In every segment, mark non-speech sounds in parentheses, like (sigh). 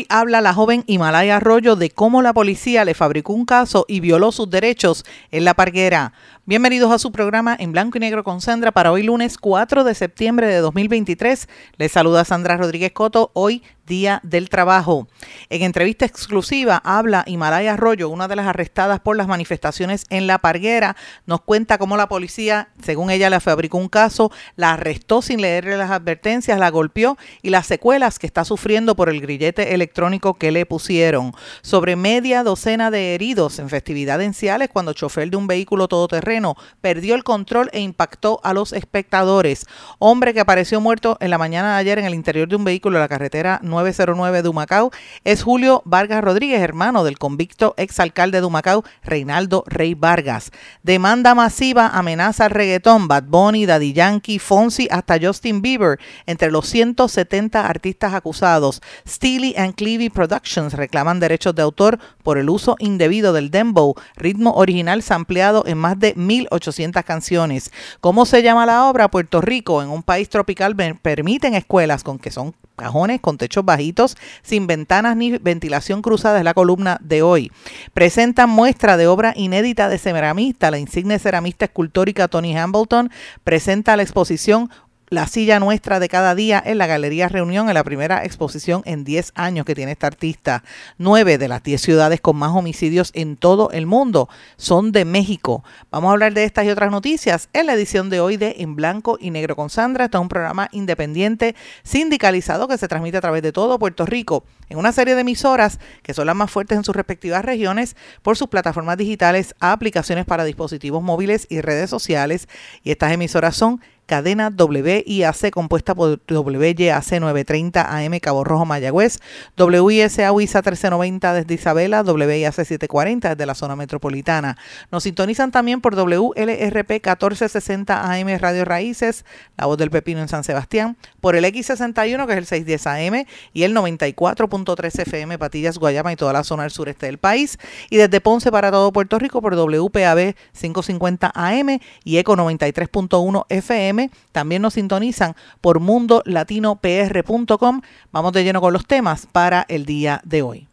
Hoy habla la joven Himalaya Arroyo de cómo la policía le fabricó un caso y violó sus derechos en la parguera. Bienvenidos a su programa en blanco y negro con Sandra para hoy lunes 4 de septiembre de 2023. Les saluda Sandra Rodríguez Coto, hoy Día del Trabajo. En entrevista exclusiva habla Himalaya Arroyo, una de las arrestadas por las manifestaciones en La Parguera. Nos cuenta cómo la policía, según ella, le fabricó un caso, la arrestó sin leerle las advertencias, la golpeó y las secuelas que está sufriendo por el grillete electrónico que le pusieron. Sobre media docena de heridos en festividades en Ciales cuando chofer de un vehículo todoterreno perdió el control e impactó a los espectadores. Hombre que apareció muerto en la mañana de ayer en el interior de un vehículo de la carretera 909 de Humacao es Julio Vargas Rodríguez, hermano del convicto exalcalde de Humacao, Reinaldo Rey Vargas. Demanda masiva amenaza al reggaetón, Bad Bunny, Daddy Yankee, Fonsi, hasta Justin Bieber, entre los 170 artistas acusados. Steely and Clevey Productions reclaman derechos de autor por el uso indebido del dembow, ritmo original sampleado en más de 1.800 canciones. ¿Cómo se llama la obra? Puerto Rico, en un país tropical, permiten escuelas con que son cajones con techos bajitos, sin ventanas ni ventilación cruzada, es la columna de hoy. Presentan muestra de obra inédita de ceramista, la insigne ceramista escultórica Tony Hambleton, presenta la exposición la silla nuestra de cada día en la Galería Reunión, en la primera exposición en 10 años que tiene esta artista. Nueve de las 10 ciudades con más homicidios en todo el mundo son de México. Vamos a hablar de estas y otras noticias en la edición de hoy de En Blanco y Negro con Sandra. Este es un programa independiente sindicalizado que se transmite a través de todo Puerto Rico en una serie de emisoras que son las más fuertes en sus respectivas regiones por sus plataformas digitales, aplicaciones para dispositivos móviles y redes sociales. Y estas emisoras son cadena WIAC compuesta por WYAC 930 AM Cabo Rojo Mayagüez, WISA WISA 1390 desde Isabela, WIAC 740 desde la zona metropolitana. Nos sintonizan también por WLRP 1460 AM Radio Raíces, La Voz del Pepino en San Sebastián, por el X61 que es el 610 AM y el 94.3 FM Patillas, Guayama y toda la zona del sureste del país y desde Ponce para todo Puerto Rico por WPAB 550 AM y ECO 93.1 FM también nos sintonizan por mundolatinopr.com. Vamos de lleno con los temas para el día de hoy.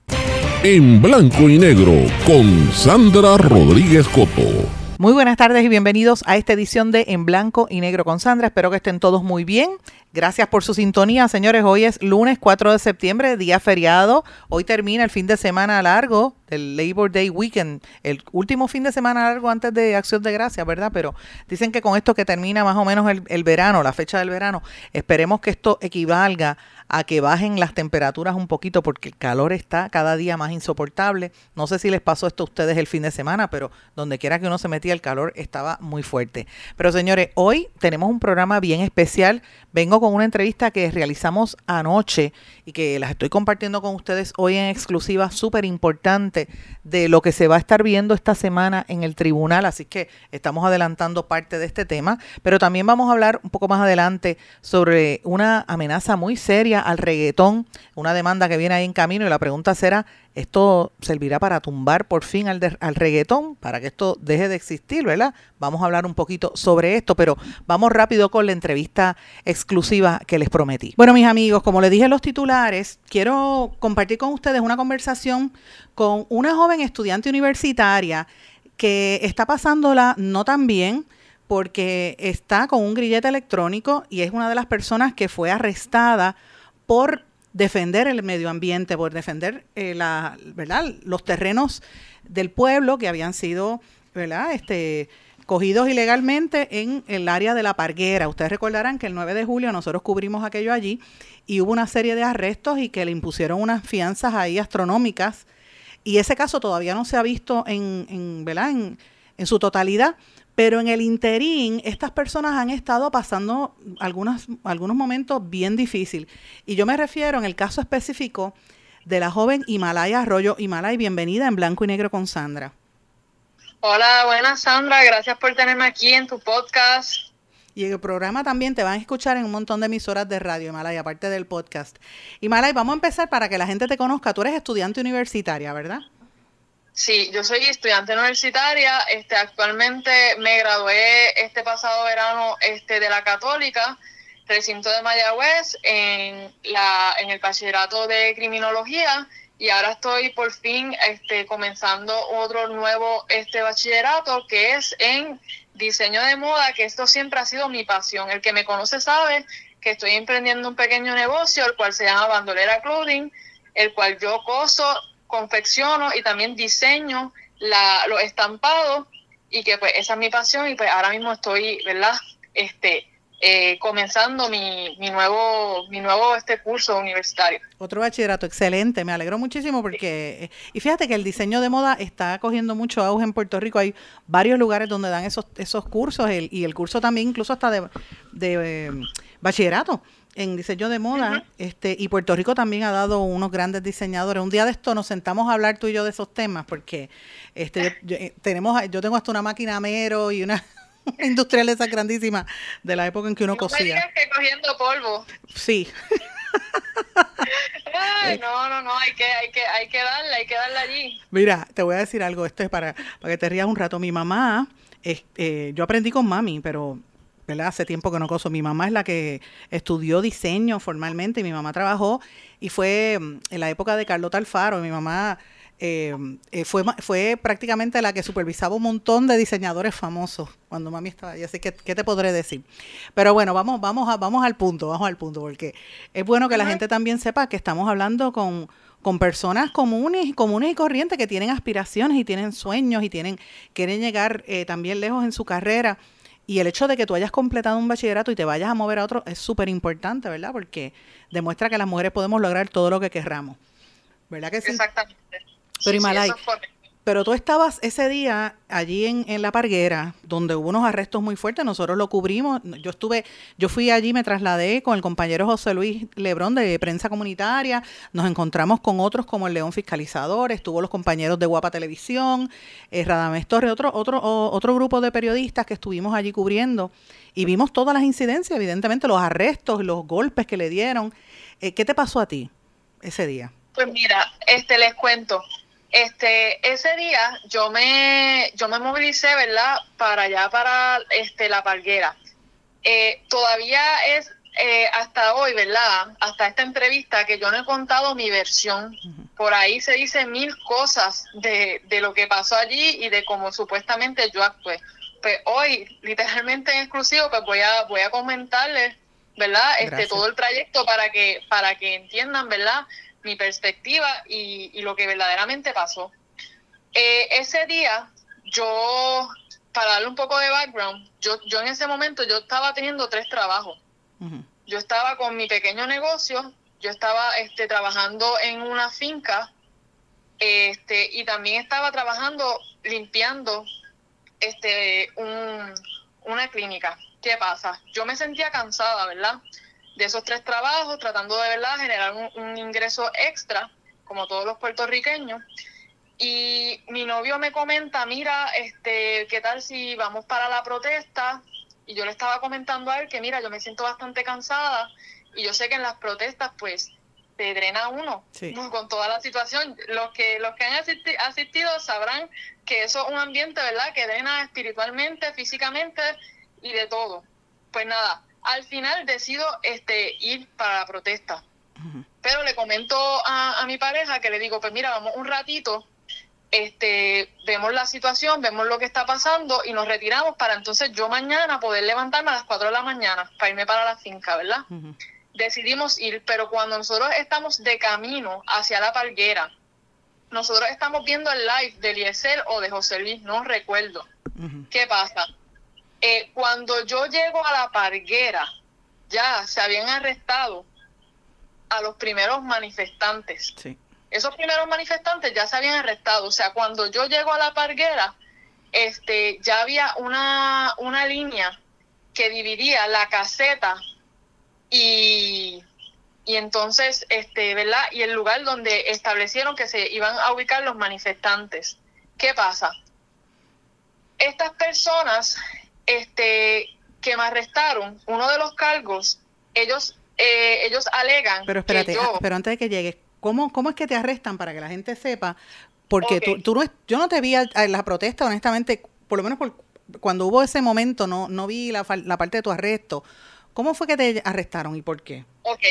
En blanco y negro con Sandra Rodríguez Coto. Muy buenas tardes y bienvenidos a esta edición de En Blanco y Negro con Sandra. Espero que estén todos muy bien. Gracias por su sintonía, señores. Hoy es lunes 4 de septiembre, día feriado. Hoy termina el fin de semana largo del Labor Day Weekend, el último fin de semana largo antes de Acción de Gracias, ¿verdad? Pero dicen que con esto que termina más o menos el, verano, la fecha del verano, esperemos que esto equivalga a que bajen las temperaturas un poquito porque el calor está cada día más insoportable. No sé si les pasó esto a ustedes el fin de semana, pero donde quiera que uno se metía el calor estaba muy fuerte. Pero señores, hoy tenemos un programa bien especial. Vengo con una entrevista que realizamos anoche y que las estoy compartiendo con ustedes hoy en exclusiva, súper importante de lo que se va a estar viendo esta semana en el tribunal. Así que estamos adelantando parte de este tema, pero también vamos a hablar un poco más adelante sobre una amenaza muy seria al reggaetón, una demanda que viene ahí en camino y la pregunta será, ¿esto servirá para tumbar por fin al, al reggaetón, para que esto deje de existir, ¿verdad? Vamos a hablar un poquito sobre esto, pero vamos rápido con la entrevista exclusiva que les prometí. Bueno, mis amigos, como les dije en los titulares, quiero compartir con ustedes una conversación con una joven estudiante universitaria que está pasándola no tan bien, porque está con un grillete electrónico y es una de las personas que fue arrestada por defender el medio ambiente, por defender eh, la, ¿verdad? los terrenos del pueblo que habían sido ¿verdad? Este, cogidos ilegalmente en el área de la Parguera. Ustedes recordarán que el 9 de julio nosotros cubrimos aquello allí y hubo una serie de arrestos y que le impusieron unas fianzas ahí astronómicas. Y ese caso todavía no se ha visto en, en, ¿verdad? en, en su totalidad, pero en el interín, estas personas han estado pasando algunos, algunos momentos bien difíciles. Y yo me refiero en el caso específico de la joven Himalaya Arroyo. Himalaya, bienvenida en Blanco y Negro con Sandra. Hola, buenas Sandra, gracias por tenerme aquí en tu podcast. Y en el programa también te van a escuchar en un montón de emisoras de radio, Himalaya, aparte del podcast. Himalaya, vamos a empezar para que la gente te conozca. Tú eres estudiante universitaria, ¿verdad? Sí, yo soy estudiante universitaria. Este, actualmente me gradué este pasado verano este, de la Católica, recinto de Mayagüez, en, la, en el bachillerato de criminología y ahora estoy por fin este, comenzando otro nuevo este bachillerato que es en diseño de moda, que esto siempre ha sido mi pasión. El que me conoce sabe que estoy emprendiendo un pequeño negocio, el cual se llama Bandolera Clothing, el cual yo coso confecciono y también diseño la, los estampados y que pues esa es mi pasión y pues ahora mismo estoy, ¿verdad? Este, eh, comenzando mi, mi, nuevo mi nuevo este curso universitario. Otro bachillerato, excelente, me alegro muchísimo porque, eh, y fíjate que el diseño de moda está cogiendo mucho auge en Puerto Rico, hay varios lugares donde dan esos, esos cursos y el curso también incluso hasta de, de eh, bachillerato en diseño de moda, este, y Puerto Rico también ha dado unos grandes diseñadores. Un día de esto nos sentamos a hablar tú y yo de esos temas, porque este, yo, eh, tenemos, yo tengo hasta una máquina mero y una (laughs) industrial esa grandísima de la época en que uno no cosía. que cogiendo polvo. Sí. Ay, no, no, no, hay que, hay que, hay que darle, hay que darle allí. Mira, te voy a decir algo, esto es para, para que te rías un rato. Mi mamá, este, yo aprendí con mami, pero ¿verdad? Hace tiempo que no coso. Mi mamá es la que estudió diseño formalmente y mi mamá trabajó y fue mm, en la época de Carlota Alfaro. Mi mamá eh, eh, fue, fue prácticamente la que supervisaba un montón de diseñadores famosos cuando mami estaba ahí. Así que, ¿qué te podré decir? Pero bueno, vamos, vamos, a, vamos al punto, vamos al punto, porque es bueno que la gente también sepa que estamos hablando con con personas comunes, comunes y corrientes que tienen aspiraciones y tienen sueños y tienen quieren llegar eh, también lejos en su carrera y el hecho de que tú hayas completado un bachillerato y te vayas a mover a otro es súper importante, ¿verdad? Porque demuestra que las mujeres podemos lograr todo lo que querramos. ¿Verdad que sí? Exactamente. Pero pero tú estabas ese día allí en, La Parguera, donde hubo unos arrestos muy fuertes, nosotros lo cubrimos. Yo estuve, yo fui allí, me trasladé con el compañero José Luis Lebrón de Prensa Comunitaria, nos encontramos con otros como el León Fiscalizador, estuvo los compañeros de Guapa Televisión, eh, Radamés Torre, otro, otro, otro grupo de periodistas que estuvimos allí cubriendo y vimos todas las incidencias, evidentemente los arrestos, los golpes que le dieron. Eh, ¿Qué te pasó a ti ese día? Pues mira, este les cuento. Este, ese día yo me, yo me movilicé, ¿verdad? Para allá, para este, la palguera. Eh, todavía es eh, hasta hoy, ¿verdad? Hasta esta entrevista que yo no he contado mi versión. Por ahí se dicen mil cosas de, de lo que pasó allí y de cómo supuestamente yo actué. Pues hoy, literalmente en exclusivo, pues voy a, voy a comentarles, ¿verdad? Este, todo el trayecto para que, para que entiendan, ¿verdad? Mi perspectiva y, lo que verdaderamente pasó. Eh, ese día, yo, para darle un poco de background, yo, yo en ese momento yo estaba teniendo tres trabajos. Yo estaba con mi pequeño negocio, yo estaba este, trabajando en una finca este, y también estaba trabajando limpiando este, un, una clínica. ¿Qué pasa? Yo me sentía cansada, ¿verdad? De esos tres trabajos, tratando de verdad generar un, ingreso extra, como todos los puertorriqueños. Y mi novio me comenta, mira, este, ¿qué tal si vamos para la protesta? Y yo le estaba comentando a él que, mira, yo me siento bastante cansada y yo sé que en las protestas, pues, te drena uno con toda la situación. Los que, los que han asistido sabrán que eso es un ambiente, ¿verdad?, que drena espiritualmente, físicamente y de todo. Pues nada, al final decido este ir para la protesta. Pero le comento a, mi pareja que le digo, pues mira, vamos un ratito, este, vemos la situación, vemos lo que está pasando y nos retiramos para entonces yo mañana poder levantarme a las 4 de la mañana para irme para la finca, ¿verdad? Decidimos ir, pero cuando nosotros estamos de camino hacia la palguera, nosotros estamos viendo el live de Eliezer o de José Luis, no recuerdo. ¿Qué pasa? Eh, cuando yo llego a la parguera, ya se habían arrestado a los primeros manifestantes. Esos primeros manifestantes ya se habían arrestado. O sea, cuando yo llego a la parguera, este, ya había una, una línea que dividía la caseta y, y entonces, este, ¿verdad? Y el lugar donde establecieron que se iban a ubicar los manifestantes. ¿Qué pasa? Estas personas, este, que me arrestaron, uno de los cargos, ellos, eh, ellos alegan. Pero espérate, ah, pero antes de que llegues, ¿cómo, ¿cómo es que te arrestan para que la gente sepa? Porque tú, tú no, yo no te vi en la protesta, honestamente, por lo menos por, cuando hubo ese momento, no, no vi la, la parte de tu arresto. ¿Cómo fue que te arrestaron y por qué? Ok,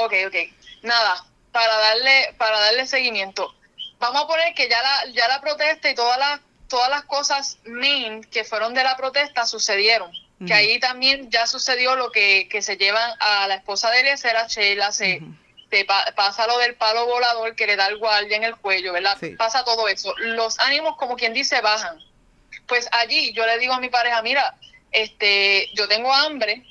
Ok, ok. Nada, para darle, para darle seguimiento. Vamos a poner que ya la, ya la protesta y todas las, todas las cosas main que fueron de la protesta sucedieron. Que ahí también ya sucedió lo que, que se llevan a la esposa de Eliezer, a Sheila, se, pasa lo del palo volador que le da el guardia en el cuello, ¿verdad? Pasa todo eso. Los ánimos, como quien dice, bajan. Pues allí yo le digo a mi pareja, mira, este, yo tengo hambre,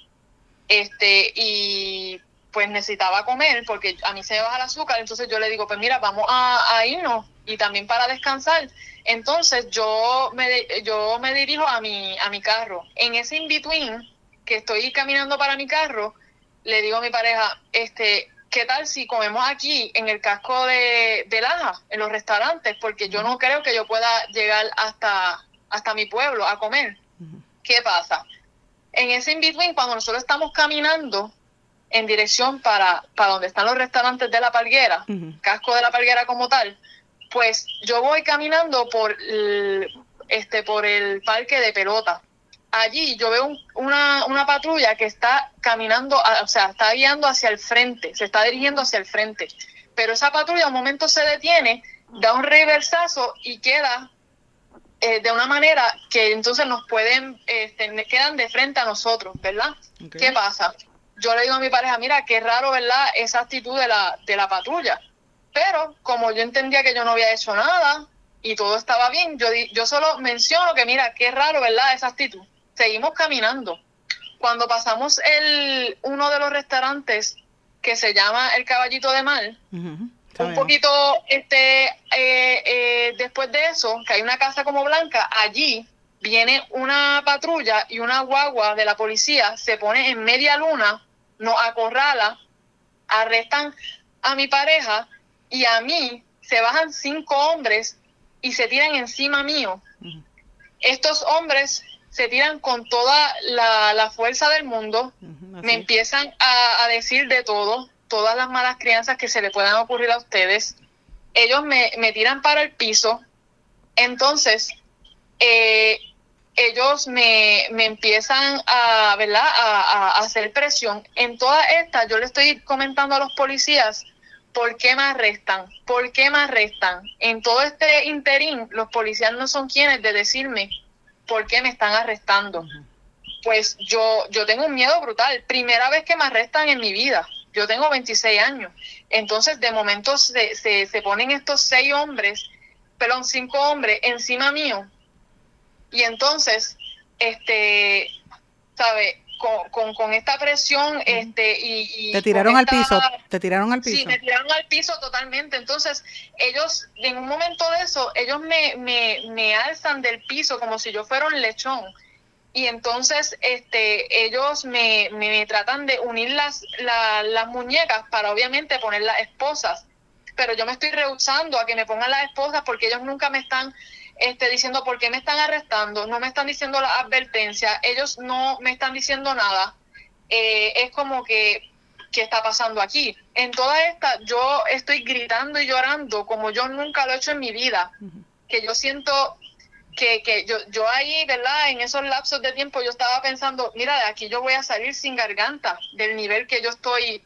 este, y pues necesitaba comer porque a mí se me baja el azúcar, entonces yo le digo, pues mira, vamos a, irnos y también para descansar. Entonces yo me, yo me dirijo a mi, a mi carro. En ese in-between que estoy caminando para mi carro, le digo a mi pareja, este, ¿qué tal si comemos aquí en el casco de, de Laja, en los restaurantes? Porque yo no creo que yo pueda llegar hasta, hasta mi pueblo a comer. ¿Qué pasa? En ese in-between, cuando nosotros estamos caminando, en dirección para, para donde están los restaurantes de la Palguera, casco de la Palguera como tal, pues yo voy caminando por el, este por el parque de pelota. Allí yo veo una, una patrulla que está caminando, o sea, está guiando hacia el frente, se está dirigiendo hacia el frente. Pero esa patrulla un momento se detiene, da un reversazo y queda eh, de una manera que entonces nos pueden, este, quedan de frente a nosotros, ¿verdad? ¿Qué pasa? Yo le digo a mi pareja, mira, qué raro, ¿verdad? Esa actitud de la, de la patrulla. Pero como yo entendía que yo no había hecho nada y todo estaba bien, yo, yo solo menciono que, mira, qué raro, ¿verdad? Esa actitud. Seguimos caminando. Cuando pasamos el, uno de los restaurantes que se llama El Caballito de Mar, un poquito este, eh, eh, después de eso, que hay una casa como blanca, allí viene una patrulla y una guagua de la policía, se pone en media luna nos acorrala, arrestan a mi pareja y a mí se bajan cinco hombres y se tiran encima mío. Estos hombres se tiran con toda la, fuerza del mundo, me empiezan a, decir de todo, todas las malas crianzas que se le puedan ocurrir a ustedes. Ellos me, me tiran para el piso. Entonces, eh, ellos me, me empiezan a, ¿verdad? A, hacer presión. En toda esta, yo le estoy comentando a los policías por qué me arrestan, por qué me arrestan. En todo este interín, los policías no son quienes de decirme por qué me están arrestando. Pues yo, yo tengo un miedo brutal. Primera vez que me arrestan en mi vida. Yo tengo 26 años. Entonces, de momento se, se, se ponen estos seis hombres, perdón, cinco hombres encima mío y entonces, este, ¿sabe? Con, con, esta presión este y, te tiraron al piso te tiraron al piso. sí me tiraron al piso totalmente. Entonces ellos en un momento de eso ellos me, me, me alzan del piso como si yo fuera un lechón. Y entonces este ellos me, me, tratan de unir las, las muñecas para obviamente poner las esposas. Pero yo me estoy rehusando a que me pongan las esposas porque ellos nunca me están este, diciendo por qué me están arrestando, no me están diciendo la advertencia, ellos no me están diciendo nada. Eh, es como que, ¿qué está pasando aquí? En toda esta, yo estoy gritando y llorando como yo nunca lo he hecho en mi vida, que yo siento que, que yo, yo ahí, ¿verdad? En esos lapsos de tiempo yo estaba pensando, mira, de aquí yo voy a salir sin garganta del nivel que yo estoy,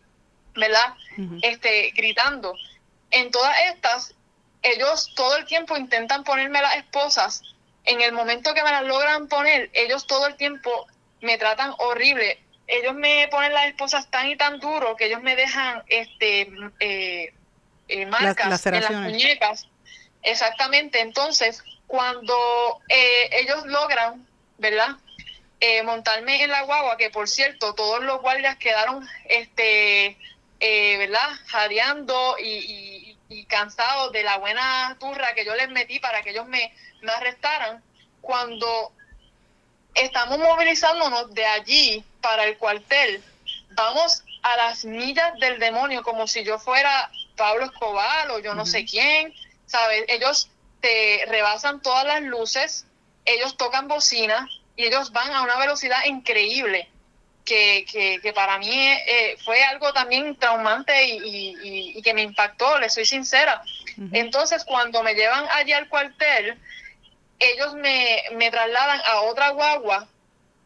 ¿verdad? Este, gritando. En todas estas, ellos todo el tiempo intentan ponerme las esposas. En el momento que me las logran poner, ellos todo el tiempo me tratan horrible. Ellos me ponen las esposas tan y tan duro que ellos me dejan este eh, eh, marcas en las muñecas. Exactamente. Entonces, cuando eh, ellos logran, ¿verdad? montarme en la guagua, que por cierto, todos los guardias quedaron, este, ¿verdad? Jadeando y y cansados de la buena turra que yo les metí para que ellos me, me arrestaran, cuando estamos movilizándonos de allí para el cuartel, vamos a las millas del demonio, como si yo fuera Pablo Escobar o yo no sé quién, ¿sabes? Ellos te rebasan todas las luces, ellos tocan bocina y ellos van a una velocidad increíble. Que, que, para mí eh, fue algo también traumante y, que me impactó, le soy sincera. Entonces, cuando me llevan allí al cuartel, ellos me, me trasladan a otra guagua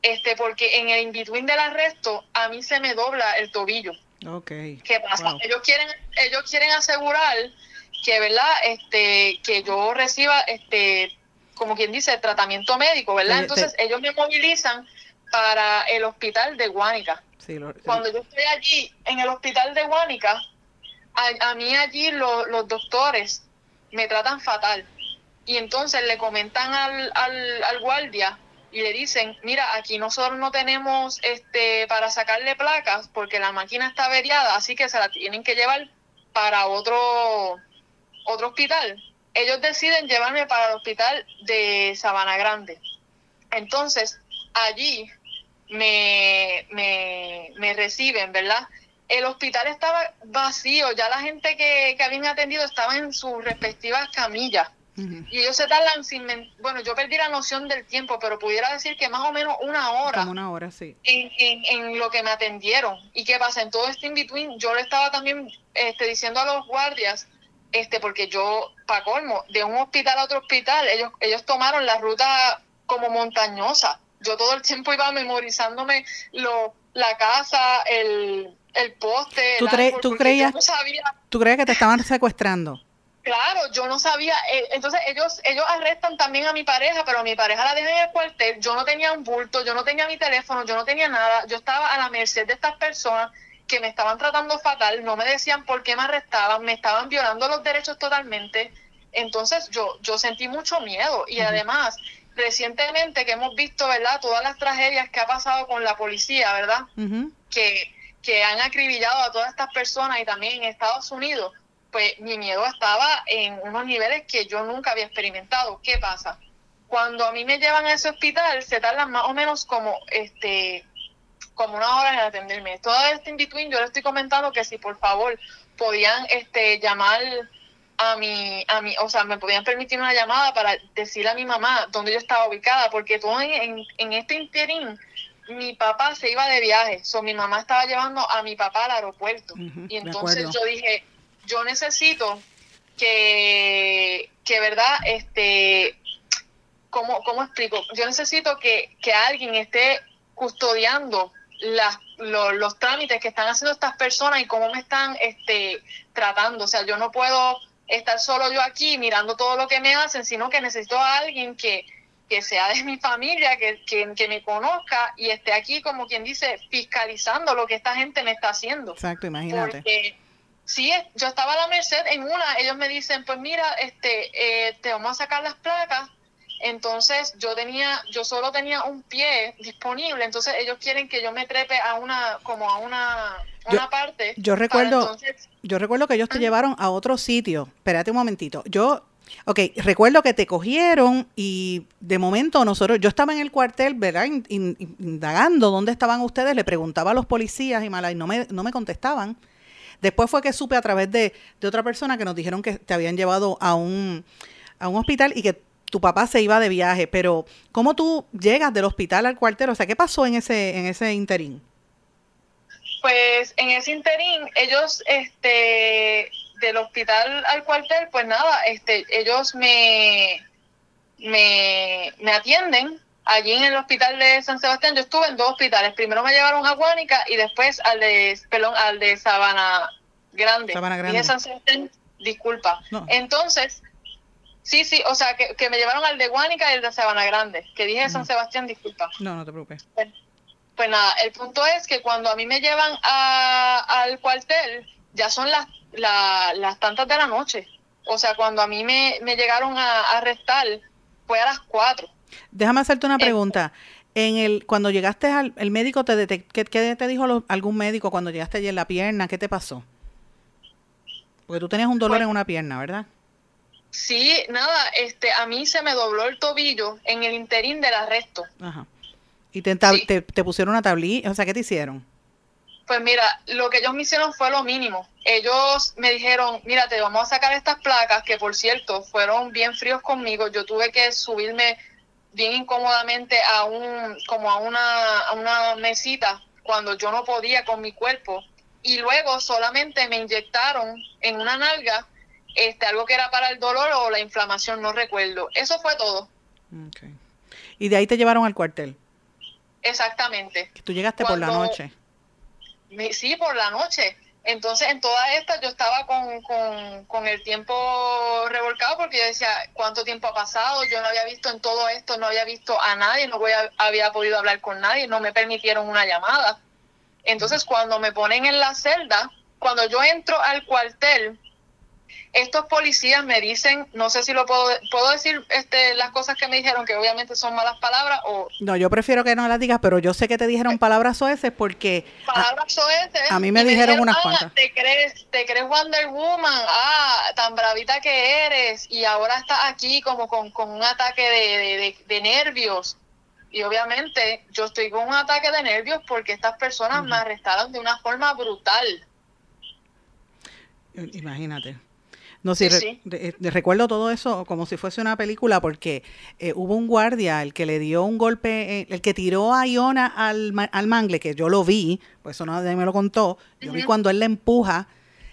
este porque en el in-between del arresto a mí se me dobla el tobillo. Okay. ¿Qué pasa? Ellos quieren ellos quieren asegurar que, ¿verdad? Este que yo reciba este como quien dice, tratamiento médico, ¿verdad? Entonces ellos me movilizan para el hospital de Guánica. Cuando yo estoy allí en el hospital de Guánica, a, mí allí los doctores me tratan fatal. Y entonces le comentan al, al, al guardia y le dicen, mira, aquí nosotros no tenemos este para sacarle placas porque la máquina está averiada, así que se la tienen que llevar para otro otro hospital. Ellos deciden llevarme para el hospital de Sabana Grande. Entonces, allí me, me, me reciben, ¿verdad? El hospital estaba vacío, ya la gente que, que habían atendido estaba en sus respectivas camillas. Y ellos se tardan sin, bueno, yo perdí la noción del tiempo, pero pudiera decir que más o menos una hora. una hora, sí. En, en, lo que me atendieron. ¿Y qué pasa? En todo este in-between, yo le estaba también este, diciendo a los guardias, este, porque yo, para colmo, de un hospital a otro hospital, ellos, ellos tomaron la ruta como montañosa. Yo todo el tiempo iba memorizándome lo, la casa, el, el poste. ¿Tú, ¿tú creías, ¿Tú creías que te estaban secuestrando? (laughs) Claro, yo no sabía. Eh, entonces ellos ellos arrestan también a mi pareja, pero a mi pareja la dejan en el cuartel. Yo no tenía un bulto, yo no tenía mi teléfono, yo no tenía nada. Yo estaba a la merced de estas personas que me estaban tratando fatal, no me decían por qué me arrestaban, me estaban violando los derechos totalmente. Entonces yo yo sentí mucho miedo y además recientemente que hemos visto, ¿verdad? Todas las tragedias que ha pasado con la policía, ¿verdad? Que que han acribillado a todas estas personas y también en Estados Unidos pues mi miedo estaba en unos niveles que yo nunca había experimentado. ¿Qué pasa? Cuando a mí me llevan a ese hospital, se tardan más o menos como este como una hora en atenderme. Todo este in between yo le estoy comentando que si por favor podían este llamar a mi, a mi, o sea, me podían permitir una llamada para decirle a mi mamá dónde yo estaba ubicada, porque todo en, en este interín mi papá se iba de viaje, so, mi mamá estaba llevando a mi papá al aeropuerto. y entonces yo dije, yo necesito que, que verdad, este, ¿cómo, cómo explico? Yo necesito que, que alguien esté custodiando las, los, trámites que están haciendo estas personas y cómo me están este, tratando. O sea, yo no puedo estar solo yo aquí mirando todo lo que me hacen, sino que necesito a alguien que, que sea de mi familia, que, que, que, me conozca y esté aquí, como quien dice, fiscalizando lo que esta gente me está haciendo. Exacto, imagínate. Porque Sí, yo estaba a la merced en una, ellos me dicen, pues mira, este, eh, te vamos a sacar las placas. Entonces yo tenía, yo solo tenía un pie disponible, entonces ellos quieren que yo me trepe a una, como a una, una parte. Yo recuerdo, yo recuerdo que ellos te llevaron a otro sitio. Espérate un momentito. Yo Ok, recuerdo que te cogieron y de momento nosotros, yo estaba en el cuartel, ¿verdad? indagando dónde estaban ustedes, le preguntaba a los policías y, mala, y no, me, no me contestaban. Después fue que supe a través de, otra persona que nos dijeron que te habían llevado a un, a un hospital y que tu papá se iba de viaje, pero ¿cómo tú llegas del hospital al cuartel? O sea, ¿qué pasó en ese, en ese interín? Pues en ese interín, ellos, este, del hospital al cuartel, pues nada, este, ellos me, me, me atienden allí en el hospital de San Sebastián, yo estuve en dos hospitales. Primero me llevaron a Guánica y después al de, perdón, al de Sabana Grande. Sabana Grande. San Sebastián, disculpa. Entonces, sí, sí, o sea, que, me llevaron al de Guánica y el de Sabana Grande. Que dije San Sebastián, disculpa. No, no te preocupes. Pues, pues, nada, el punto es que cuando a mí me llevan a, al cuartel, ya son las, las tantas de la noche. O sea, cuando a mí me, me llegaron a arrestar, fue a las cuatro. Déjame hacerte una pregunta. En el, cuando llegaste al el médico, te ¿qué, te dijo algún médico cuando llegaste allí en la pierna? ¿Qué te pasó? Porque tú tenías un dolor en una pierna, ¿verdad? Sí, nada, este, a mí se me dobló el tobillo en el interín del arresto. Ajá. ¿Y te, te, pusieron una tablilla? O sea, ¿qué te hicieron? Pues mira, lo que ellos me hicieron fue lo mínimo. Ellos me dijeron, mira, te vamos a sacar estas placas, que por cierto fueron bien fríos conmigo. Yo tuve que subirme bien incómodamente a un, como a una, a una mesita cuando yo no podía con mi cuerpo. Y luego solamente me inyectaron en una nalga este, algo que era para el dolor o la inflamación, no recuerdo. Eso fue todo. Y de ahí te llevaron al cuartel. Exactamente. Tú llegaste por la noche. Sí, por la noche. Entonces, en toda esta yo estaba con, con, el tiempo revolcado porque yo decía, ¿cuánto tiempo ha pasado? Yo no había visto en todo esto, no había visto a nadie, no voy había podido hablar con nadie, no me permitieron una llamada. Entonces, cuando me ponen en la celda, cuando yo entro al cuartel, estos policías me dicen, no sé si lo puedo, puedo decir este, las cosas que me dijeron, que obviamente son malas palabras o... No, yo prefiero que no las digas, pero yo sé que te dijeron palabras soeces porque... Palabras soeces. A mí me, dijeron, unas ah, cuantas. Te crees, te crees Wonder Woman, ah, tan bravita que eres, y ahora estás aquí como con, un ataque de, nervios. Y obviamente yo estoy con un ataque de nervios porque estas personas me arrestaron de una forma brutal. Imagínate. No, sí, eh, recuerdo todo eso como si fuese una película porque eh, hubo un guardia, el que le dio un golpe, eh, el que tiró a Iona al, al mangle, que yo lo vi, pues eso nadie me lo contó, yo vi cuando él le empuja,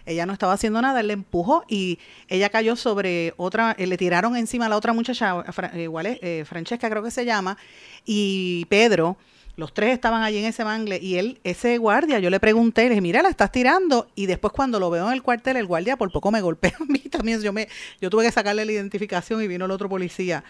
ella no estaba haciendo nada, él le empujó y ella cayó sobre otra, le tiraron encima a la otra muchacha, igual es, Francesca creo que se llama, y Pedro los tres estaban allí en ese mangle y él, ese guardia, yo le pregunté, le dije, mira, la estás tirando. Y después cuando lo veo en el cuartel, el guardia por poco me golpea (laughs) a mí también. Yo, me, yo tuve que sacarle la identificación y vino el otro policía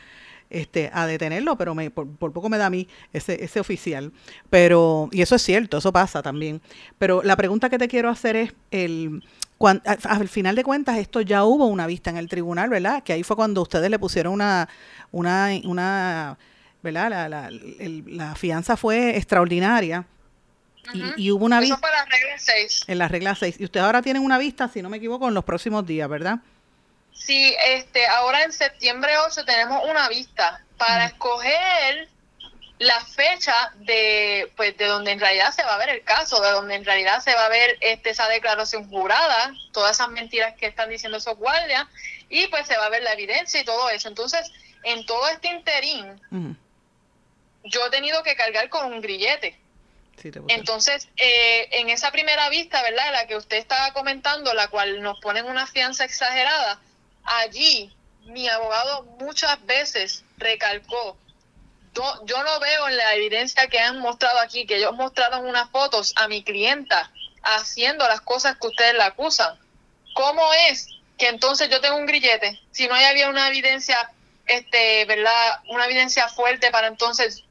este, a detenerlo, pero me, por, poco me da a mí ese, ese oficial. Pero, y eso es cierto, eso pasa también. Pero la pregunta que te quiero hacer es, el, al final de cuentas, esto ya hubo una vista en el tribunal, ¿verdad? Que ahí fue cuando ustedes le pusieron una, una, una ¿verdad? La, la, la fianza fue extraordinaria. y, hubo una vista. Eso fue la regla 6. En la regla 6. Y ustedes ahora tienen una vista, si no me equivoco, en los próximos días, ¿verdad? Sí, este, ahora en septiembre 8 tenemos una vista para escoger la fecha de pues de donde en realidad se va a ver el caso, de donde en realidad se va a ver este, esa declaración jurada, todas esas mentiras que están diciendo esos guardias, y pues se va a ver la evidencia y todo eso. Entonces, en todo este interín, yo he tenido que cargar con un grillete. Entonces, eh, en esa primera vista, ¿verdad? La que usted estaba comentando, la cual nos ponen una fianza exagerada, allí mi abogado muchas veces recalcó, yo, no veo en la evidencia que han mostrado aquí, que ellos mostraron unas fotos a mi clienta haciendo las cosas que ustedes la acusan. ¿Cómo es que entonces yo tengo un grillete? Si no había una evidencia, este, ¿verdad? Una evidencia fuerte para entonces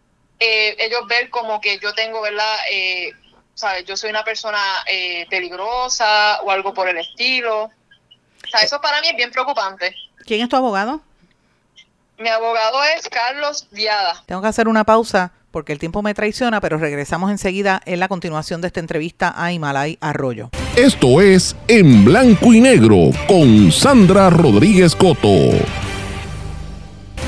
eh, ellos ver como que yo tengo, ¿verdad? Eh, ¿sabes? Yo soy una persona eh, peligrosa o algo por el estilo. O sea, eso para mí es bien preocupante. ¿Quién es tu abogado? Mi abogado es Carlos Viada. Tengo que hacer una pausa porque el tiempo me traiciona, pero regresamos enseguida en la continuación de esta entrevista a Himalay Arroyo. Esto es En Blanco y Negro con Sandra Rodríguez Coto.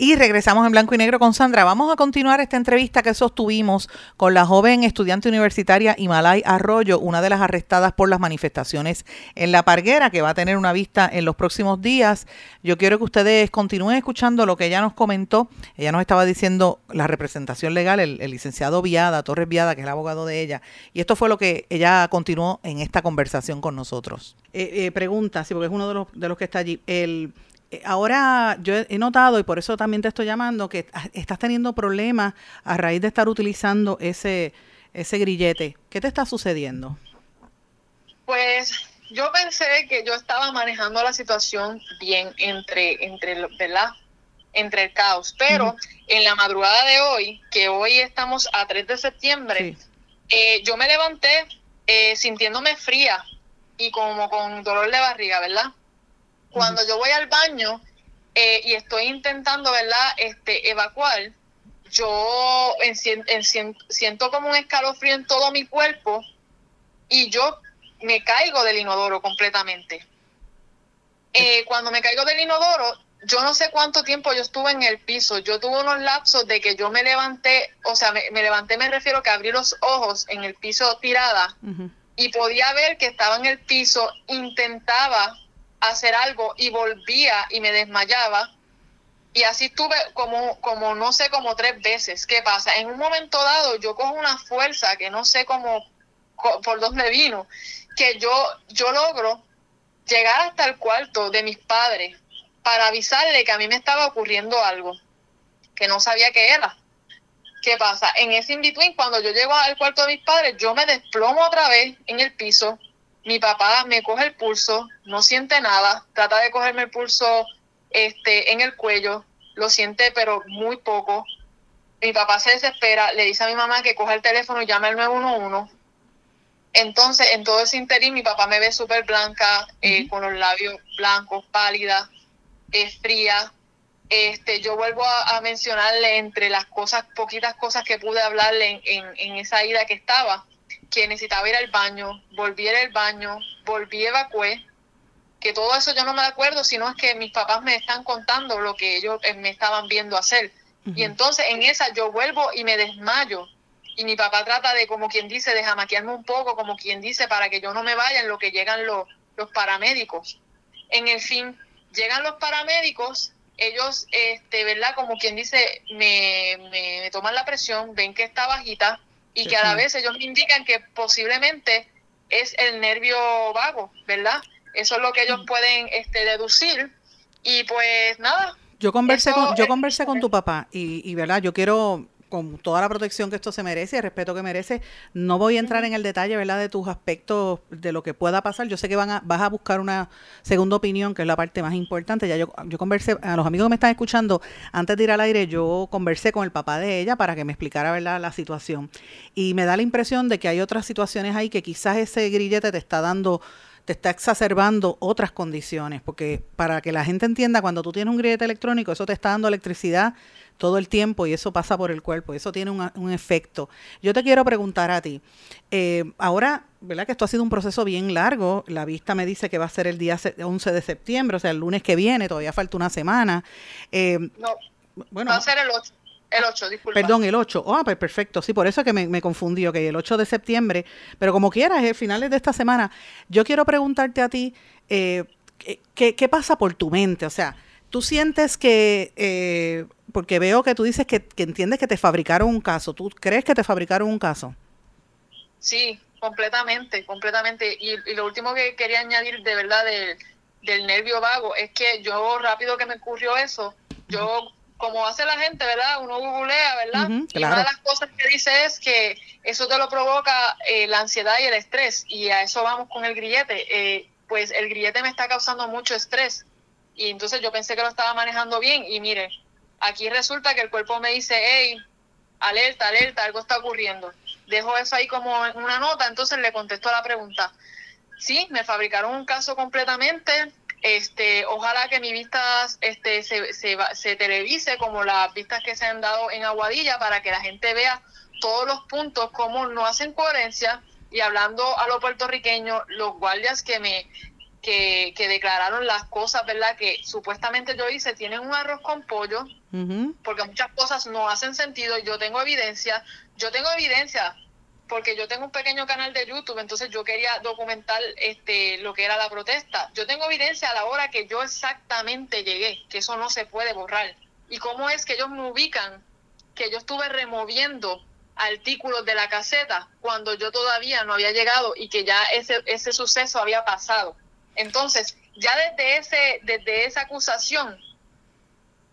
Y regresamos en blanco y negro con Sandra. Vamos a continuar esta entrevista que sostuvimos con la joven estudiante universitaria Himalay Arroyo, una de las arrestadas por las manifestaciones en La Parguera, que va a tener una vista en los próximos días. Yo quiero que ustedes continúen escuchando lo que ella nos comentó. Ella nos estaba diciendo la representación legal, el, licenciado Viada, Torres Viada, que es el abogado de ella. Y esto fue lo que ella continuó en esta conversación con nosotros. Eh, eh, pregunta, sí, porque es uno de los, de los que está allí. El ahora yo he notado, y por eso también te estoy llamando, que estás teniendo problemas a raíz de estar utilizando ese, ese grillete. ¿Qué te está sucediendo? Pues yo pensé que yo estaba manejando la situación bien entre, entre, ¿verdad? entre el caos, pero en la madrugada de hoy, que hoy estamos a 3 de septiembre, eh, yo me levanté eh, sintiéndome fría y como con dolor de barriga, ¿verdad? Cuando yo voy al baño eh, y estoy intentando, ¿verdad?, este, evacuar, yo siento como un escalofrío en todo mi cuerpo y yo me caigo del inodoro completamente. Eh, cuando me caigo del inodoro, yo no sé cuánto tiempo yo estuve en el piso. Yo tuve unos lapsos de que yo me levanté, o sea, me, levanté, me refiero que abrí los ojos en el piso tirada y podía ver que estaba en el piso, intentaba hacer algo y volvía y me desmayaba. Y así estuve como, como no sé, como tres veces. ¿Qué pasa? En un momento dado yo cojo una fuerza que no sé cómo, por dónde vino, que yo, yo logro llegar hasta el cuarto de mis padres para avisarle que a mí me estaba ocurriendo algo, que no sabía qué era. ¿Qué pasa? En ese in-between, cuando yo llego al cuarto de mis padres, yo me desplomo otra vez en el piso. Mi papá me coge el pulso, no siente nada, trata de cogerme el pulso este, en el cuello, lo siente pero muy poco. Mi papá se desespera, le dice a mi mamá que coge el teléfono y llame al 911. Entonces, en todo ese interín, mi papá me ve súper blanca, eh, con los labios blancos, pálida es fría. Este, yo vuelvo a, mencionarle entre las cosas, poquitas cosas que pude hablarle en, en, esa ida que estaba, que necesitaba ir al baño, volví al baño, volví evacué, que todo eso yo no me acuerdo, sino es que mis papás me están contando lo que ellos eh, me estaban viendo hacer. Y entonces en esa yo vuelvo y me desmayo. Y mi papá trata de, como quien dice, de jamaquearme un poco, como quien dice, para que yo no me vaya en lo que llegan los, los paramédicos. En el fin, Llegan los paramédicos, ellos, este, ¿verdad? Como quien dice, me, me, toman la presión, ven que está bajita y que a la vez ellos me indican que posiblemente es el nervio vago, ¿verdad? Eso es lo que ellos pueden este, deducir. Y pues nada. Yo conversé, con, yo conversé con tu papá y, y, ¿verdad? Yo quiero con toda la protección que esto se merece y el respeto que merece. No voy a entrar en el detalle, ¿verdad?, de tus aspectos, de lo que pueda pasar. Yo sé que van a, vas a buscar una segunda opinión, que es la parte más importante. Ya yo, yo conversé, a los amigos que me están escuchando, antes de ir al aire, yo conversé con el papá de ella para que me explicara, ¿verdad?, la situación. Y me da la impresión de que hay otras situaciones ahí que quizás ese grillete te está dando te está exacerbando otras condiciones, porque para que la gente entienda, cuando tú tienes un grillete electrónico, eso te está dando electricidad todo el tiempo y eso pasa por el cuerpo, eso tiene un, efecto. Yo te quiero preguntar a ti, eh, ahora, ¿verdad? Que esto ha sido un proceso bien largo, la vista me dice que va a ser el día 11 de septiembre, o sea, el lunes que viene, todavía falta una semana. Eh, no, bueno, va a ser el 8. El 8, disculpa. Perdón, el 8. Ah, pues perfecto. Sí, por eso es que me, me confundí, ok, el 8 de septiembre. Pero como quieras, es finales de esta semana. Yo quiero preguntarte a ti, eh, ¿qué, ¿qué, pasa por tu mente? O sea, ¿tú sientes que eh, porque veo que tú dices que, entiendes que te fabricaron un caso. ¿Tú crees que te fabricaron un caso? Sí, completamente, completamente. Y, lo último que quería añadir de verdad del nervio vago es que yo rápido que me ocurrió eso, yo como hace la gente, ¿verdad? Uno googlea, ¿verdad? Y una de las cosas que dice es que eso te lo provoca eh, la ansiedad y el estrés. Y a eso vamos con el grillete. Eh, pues el grillete me está causando mucho estrés. Y entonces yo pensé que lo estaba manejando bien. Y mire, Aquí resulta que el cuerpo me dice, hey, alerta, alerta, algo está ocurriendo. Dejo eso ahí como en una nota, entonces le contesto a la pregunta. Sí, me fabricaron un caso completamente. Este, ojalá que mi vista este, se, se, se televise como las vistas que se han dado en Aguadilla para que la gente vea todos los puntos, cómo no hacen coherencia. Y hablando a los puertorriqueños, los guardias que me que, que, declararon las cosas, ¿verdad? Que supuestamente yo hice, tienen un arroz con pollo, porque muchas cosas no hacen sentido. Yo tengo evidencia, yo tengo evidencia, porque yo tengo un pequeño canal de YouTube, entonces yo quería documentar este lo que era la protesta. Yo tengo evidencia a la hora que yo exactamente llegué, que eso no se puede borrar. Y cómo es que ellos me ubican, que yo estuve removiendo artículos de la caseta cuando yo todavía no había llegado y que ya ese, ese suceso había pasado. Entonces, ya desde, ese, desde esa acusación,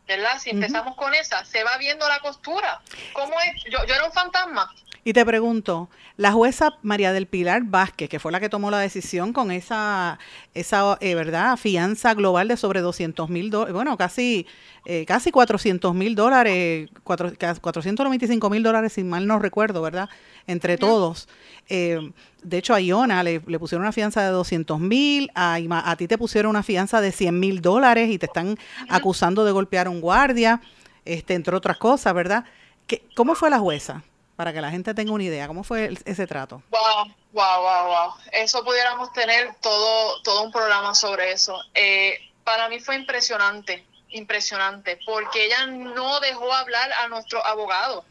¿verdad? Si empezamos con esa, se va viendo la costura. ¿Cómo es? Yo, yo era un fantasma. Y te pregunto, la jueza María del Pilar Vázquez, que fue la que tomó la decisión con esa, esa eh, ¿verdad?, fianza global de sobre 200 mil dólares, bueno, casi, eh, casi 400 mil dólares, 495 mil dólares, si mal no recuerdo, ¿verdad?, entre todos. Eh, de hecho, a Iona le, pusieron una fianza de 200 mil, a, a, ti te pusieron una fianza de 100 mil dólares y te están acusando de golpear a un guardia, este, entre otras cosas, ¿verdad? ¿Qué, ¿Cómo fue la jueza? Para que la gente tenga una idea, ¿cómo fue ese trato? Wow, wow, wow, wow. Eso pudiéramos tener todo, todo un programa sobre eso. Eh, para mí fue impresionante impresionante, porque ella no dejó hablar a nuestro abogado,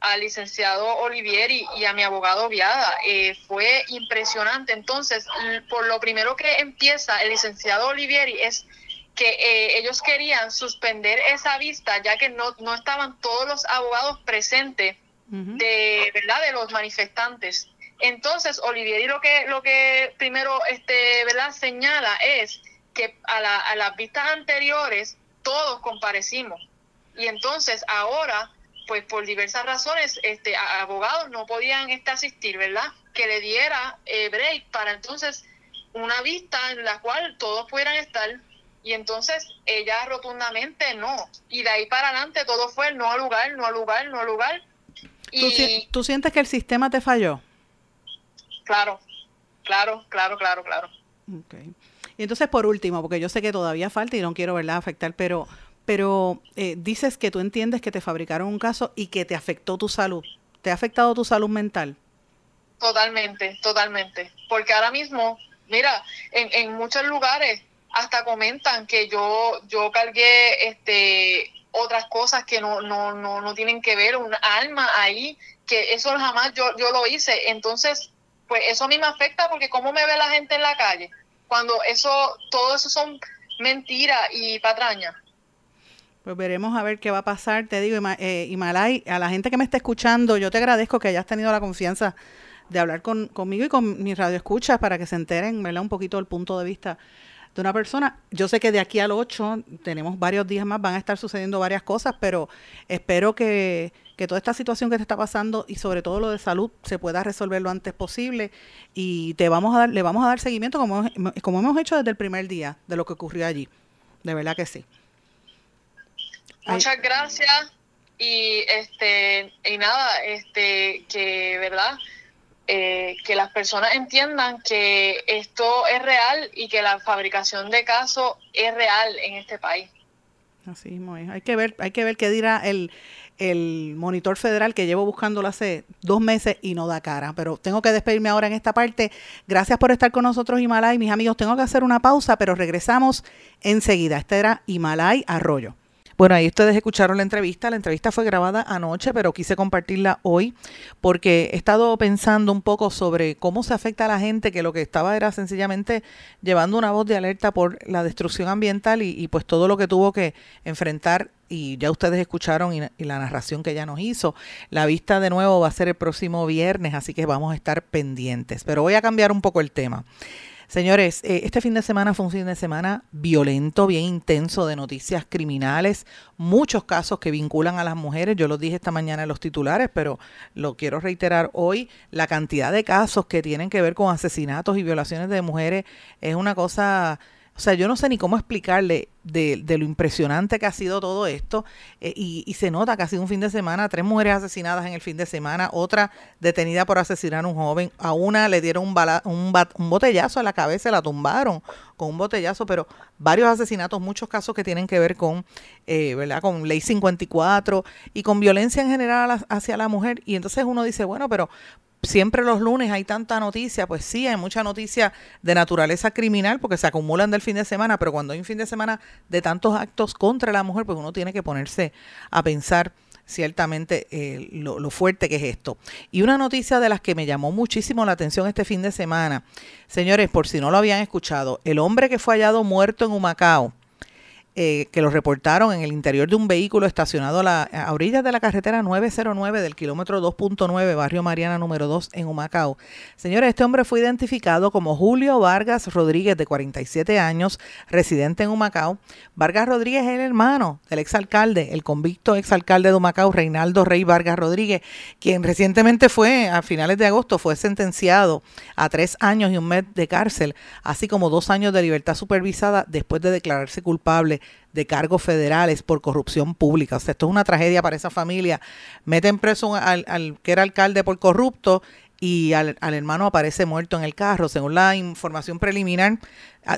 al licenciado Olivieri y a mi abogado Viada. Eh, fue impresionante. Entonces, por lo primero que empieza el licenciado Olivieri es que eh, ellos querían suspender esa vista ya que no, no estaban todos los abogados presentes de verdad de los manifestantes. Entonces Olivieri lo que lo que primero este verdad señala es que a, la, a las vistas anteriores todos comparecimos. Y entonces ahora pues por diversas razones este abogados no podían este, asistir verdad que le diera eh, break para entonces una vista en la cual todos pudieran estar. Y entonces ella rotundamente no. Y de ahí para adelante todo fue no al lugar, no al lugar, no al lugar. Y, ¿Tú, sientes que el sistema te falló? Claro, claro, claro, claro, claro. Okay. Y entonces por último, porque yo sé que todavía falta y no quiero ¿verdad? afectar, pero, pero eh, dices que tú entiendes que te fabricaron un caso y que te afectó tu salud. ¿Te ha afectado tu salud mental? Totalmente, totalmente. Porque ahora mismo, mira, en, en muchos lugares hasta comentan que yo, yo cargué este otras cosas que no, no, no, no tienen que ver, un alma ahí, que eso jamás yo, yo lo hice. Entonces, pues eso a mí me afecta porque cómo me ve la gente en la calle, cuando eso, todo eso son mentiras y patrañas. Pues veremos a ver qué va a pasar. Te digo, eh, Himalay, a la gente que me está escuchando, yo te agradezco que hayas tenido la confianza de hablar con, conmigo y con mi radio escucha para que se enteren, ¿verdad? Un poquito del punto de vista de una persona. Yo sé que de aquí al 8 tenemos varios días más, van a estar sucediendo varias cosas, pero espero que, toda esta situación que te está pasando y sobre todo lo de salud se pueda resolver lo antes posible y te vamos a dar, le vamos a dar seguimiento como, como hemos hecho desde el primer día de lo que ocurrió allí. De verdad que sí. Muchas gracias y este y nada, este que verdad eh, que las personas entiendan que esto es real y que la fabricación de casos es real en este país. Así es. Hay que ver, hay que ver qué dirá el, el monitor federal que llevo buscándolo hace dos meses y no da cara. Pero tengo que despedirme ahora en esta parte. Gracias por estar con nosotros, Himalay. Mis amigos, tengo que hacer una pausa, pero regresamos enseguida. Este era Himalay Arroyo. Bueno, ahí ustedes escucharon la entrevista. La entrevista fue grabada anoche, pero quise compartirla hoy porque he estado pensando un poco sobre cómo se afecta a la gente que lo que estaba era sencillamente llevando una voz de alerta por la destrucción ambiental y, pues todo lo que tuvo que enfrentar y ya ustedes escucharon y, la narración que ella nos hizo. La vista de nuevo va a ser el próximo viernes, así que vamos a estar pendientes. Pero voy a cambiar un poco el tema. Señores, eh, este fin de semana fue un fin de semana violento, bien intenso de noticias criminales, muchos casos que vinculan a las mujeres. Yo lo dije esta mañana en los titulares, pero lo quiero reiterar hoy. La cantidad de casos que tienen que ver con asesinatos y violaciones de mujeres es una cosa o sea, yo no sé ni cómo explicarle de, lo impresionante que ha sido todo esto. Eh, y, se nota que ha sido un fin de semana, tres mujeres asesinadas en el fin de semana, otra detenida por asesinar a un joven, a una le dieron un, un, un botellazo a la cabeza, la tumbaron con un botellazo, pero varios asesinatos, muchos casos que tienen que ver con, eh, ¿verdad? Con ley 54 y con violencia en general hacia la mujer. Y entonces uno dice, bueno, pero siempre los lunes hay tanta noticia, pues sí, hay mucha noticia de naturaleza criminal porque se acumulan del fin de semana, pero cuando hay un fin de semana de tantos actos contra la mujer, pues uno tiene que ponerse a pensar ciertamente eh, lo, lo, fuerte que es esto. Y una noticia de las que me llamó muchísimo la atención este fin de semana, señores, por si no lo habían escuchado, el hombre que fue hallado muerto en Humacao, eh, que lo reportaron en el interior de un vehículo estacionado a, la, a orillas de la carretera 909 del kilómetro 2.9, barrio Mariana número 2 en Humacao. Señores, este hombre fue identificado como Julio Vargas Rodríguez, de 47 años, residente en Humacao. Vargas Rodríguez es el hermano del exalcalde, el convicto exalcalde de Humacao, Reinaldo Rey Vargas Rodríguez, quien recientemente fue, a finales de agosto, fue sentenciado a tres años y un mes de cárcel, así como dos años de libertad supervisada después de declararse culpable de cargos federales por corrupción pública. O sea, esto es una tragedia para esa familia. Meten preso al, que era alcalde por corrupto y al, hermano aparece muerto en el carro. Según la información preliminar,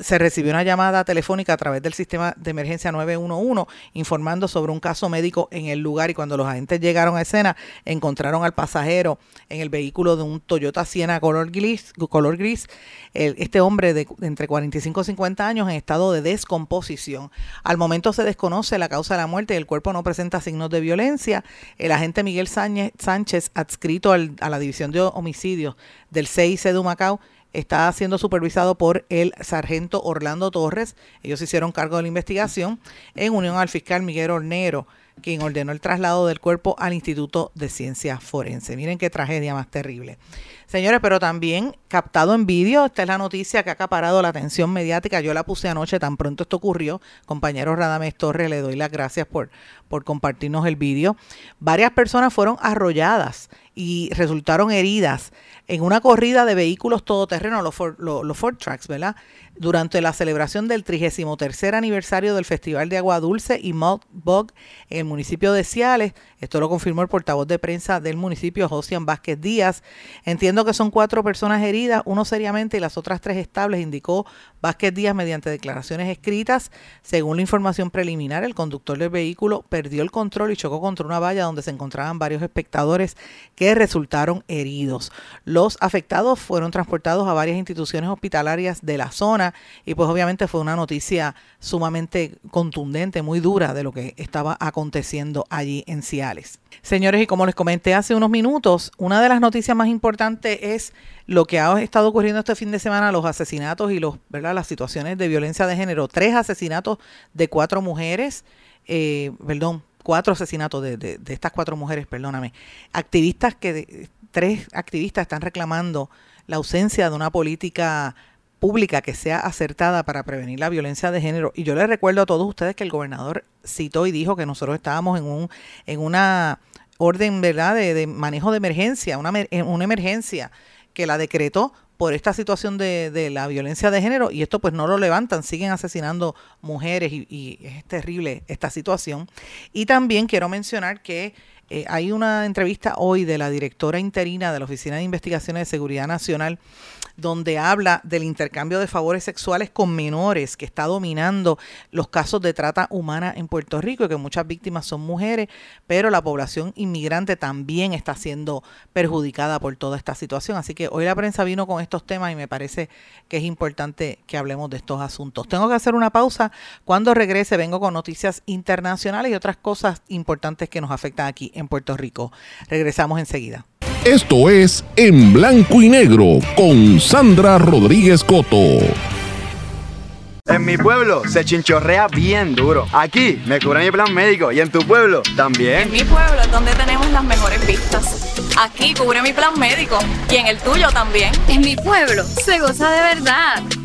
se recibió una llamada telefónica a través del sistema de emergencia 911 informando sobre un caso médico en el lugar y cuando los agentes llegaron a escena encontraron al pasajero en el vehículo de un Toyota Siena color gris, color gris este hombre de, entre 45 y 50 años en estado de descomposición. Al momento se desconoce la causa de la muerte y el cuerpo no presenta signos de violencia. El agente Miguel Sánchez, adscrito a la división de homicidios del CIC de Macao está siendo supervisado por el sargento Orlando Torres. Ellos hicieron cargo de la investigación en unión al fiscal Miguel Hornero, quien ordenó el traslado del cuerpo al Instituto de Ciencias Forense. Miren qué tragedia más terrible. Señores, pero también captado en vídeo, esta es la noticia que ha acaparado la atención mediática. Yo la puse anoche, tan pronto esto ocurrió. Compañero Radames Torres, le doy las gracias por, por compartirnos el vídeo. Varias personas fueron arrolladas y resultaron heridas en una corrida de vehículos todoterreno, los Ford, los, Ford Trucks, ¿verdad? Durante la celebración del 33 aniversario del Festival de Agua Dulce y Malt Bog en el municipio de Ciales. Esto lo confirmó el portavoz de prensa del municipio, Josian Vázquez Díaz. Entiendo que son cuatro personas heridas, uno seriamente y las otras tres estables, indicó Vázquez Díaz mediante declaraciones escritas. Según la información preliminar, el conductor del vehículo perdió el control y chocó contra una valla donde se encontraban varios espectadores que resultaron heridos. Los afectados fueron transportados a varias instituciones hospitalarias de la zona y pues obviamente fue una noticia sumamente contundente, muy dura de lo que estaba aconteciendo allí en Ciales. Señores, y como les comenté hace unos minutos, una de las noticias más importantes es lo que ha estado ocurriendo este fin de semana, los asesinatos y los, ¿verdad? las situaciones de violencia de género. Tres asesinatos de cuatro mujeres, eh, perdón, cuatro asesinatos de, de, de, estas cuatro mujeres, perdóname. Activistas que tres activistas están reclamando la ausencia de una política pública que sea acertada para prevenir la violencia de género. Y yo les recuerdo a todos ustedes que el gobernador citó y dijo que nosotros estábamos en un en una orden verdad de, manejo de emergencia, una, una emergencia que la decretó por esta situación de, de, la violencia de género y esto pues no lo levantan, siguen asesinando mujeres y, y es terrible esta situación. Y también quiero mencionar que eh, hay una entrevista hoy de la directora interina de la Oficina de Investigaciones de Seguridad Nacional donde habla del intercambio de favores sexuales con menores que está dominando los casos de trata humana en Puerto Rico y que muchas víctimas son mujeres, pero la población inmigrante también está siendo perjudicada por toda esta situación. Así que hoy la prensa vino con estos temas y me parece que es importante que hablemos de estos asuntos. Tengo que hacer una pausa. Cuando regrese vengo con noticias internacionales y otras cosas importantes que nos afectan aquí en Puerto Rico. Regresamos enseguida. Esto es En Blanco y Negro con Sandra Rodríguez Coto. En mi pueblo se chinchorrea bien duro. Aquí me cubren mi plan médico y en tu pueblo también. En mi pueblo es donde tenemos las mejores vistas. Aquí cubre mi plan médico y en el tuyo también. En mi pueblo se goza de verdad.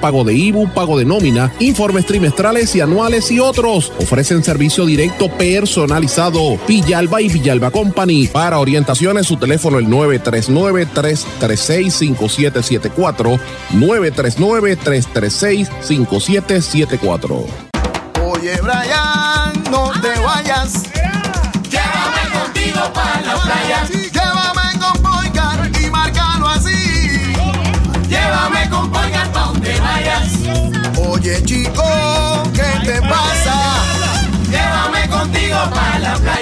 pago de IBU, pago de nómina, informes trimestrales y anuales y otros. Ofrecen servicio directo personalizado. Villalba y Villalba Company. Para orientaciones, su teléfono el 939-336-5774. 939-336-5774. Oye, Brian, no te vayas. Llévame contigo para la playa. Chico para la playa,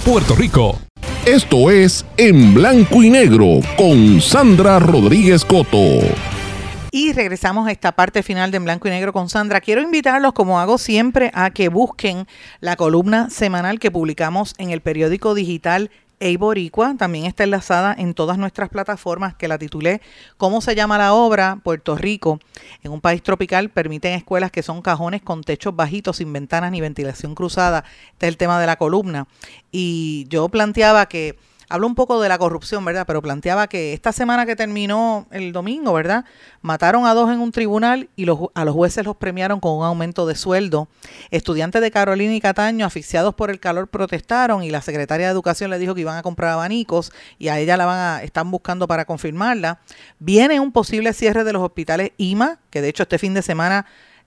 Puerto Rico. Esto es En Blanco y Negro con Sandra Rodríguez Coto. Y regresamos a esta parte final de En Blanco y Negro con Sandra. Quiero invitarlos, como hago siempre, a que busquen la columna semanal que publicamos en el periódico digital Eiboricua, también está enlazada en todas nuestras plataformas que la titulé ¿Cómo se llama la obra? Puerto Rico. En un país tropical permiten escuelas que son cajones con techos bajitos, sin ventanas ni ventilación cruzada. Este es el tema de la columna. Y yo planteaba que hablo un poco de la corrupción, ¿verdad? Pero planteaba que esta semana que terminó el domingo, ¿verdad? Mataron a dos en un tribunal y los, a los jueces los premiaron con un aumento de sueldo. Estudiantes de Carolina y Cataño, asfixiados por el calor, protestaron y la secretaria de Educación le dijo que iban a comprar abanicos y a ella la van a, están buscando para confirmarla. Viene un posible cierre de los hospitales IMA, que de hecho este fin de semana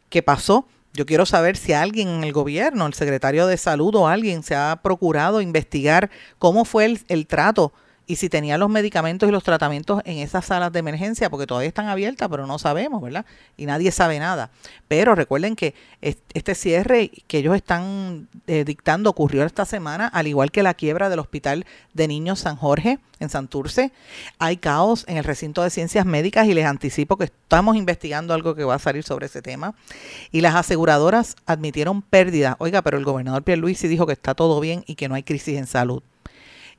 que pasó, yo quiero saber si alguien en el gobierno, el secretario de salud o alguien se ha procurado investigar cómo fue el, el trato y si tenía los medicamentos y los tratamientos en esas salas de emergencia, porque todavía están abiertas, pero no sabemos, ¿verdad? Y nadie sabe nada. Pero recuerden que este cierre que ellos están eh, dictando ocurrió esta semana, al igual que la quiebra del Hospital de Niños San Jorge en Santurce. Hay caos en el recinto de ciencias médicas y les anticipo que estamos investigando algo que va a salir sobre ese tema. Y las aseguradoras admitieron pérdida. Oiga, pero el gobernador Pierluisi dijo que está todo bien y que no hay crisis en salud.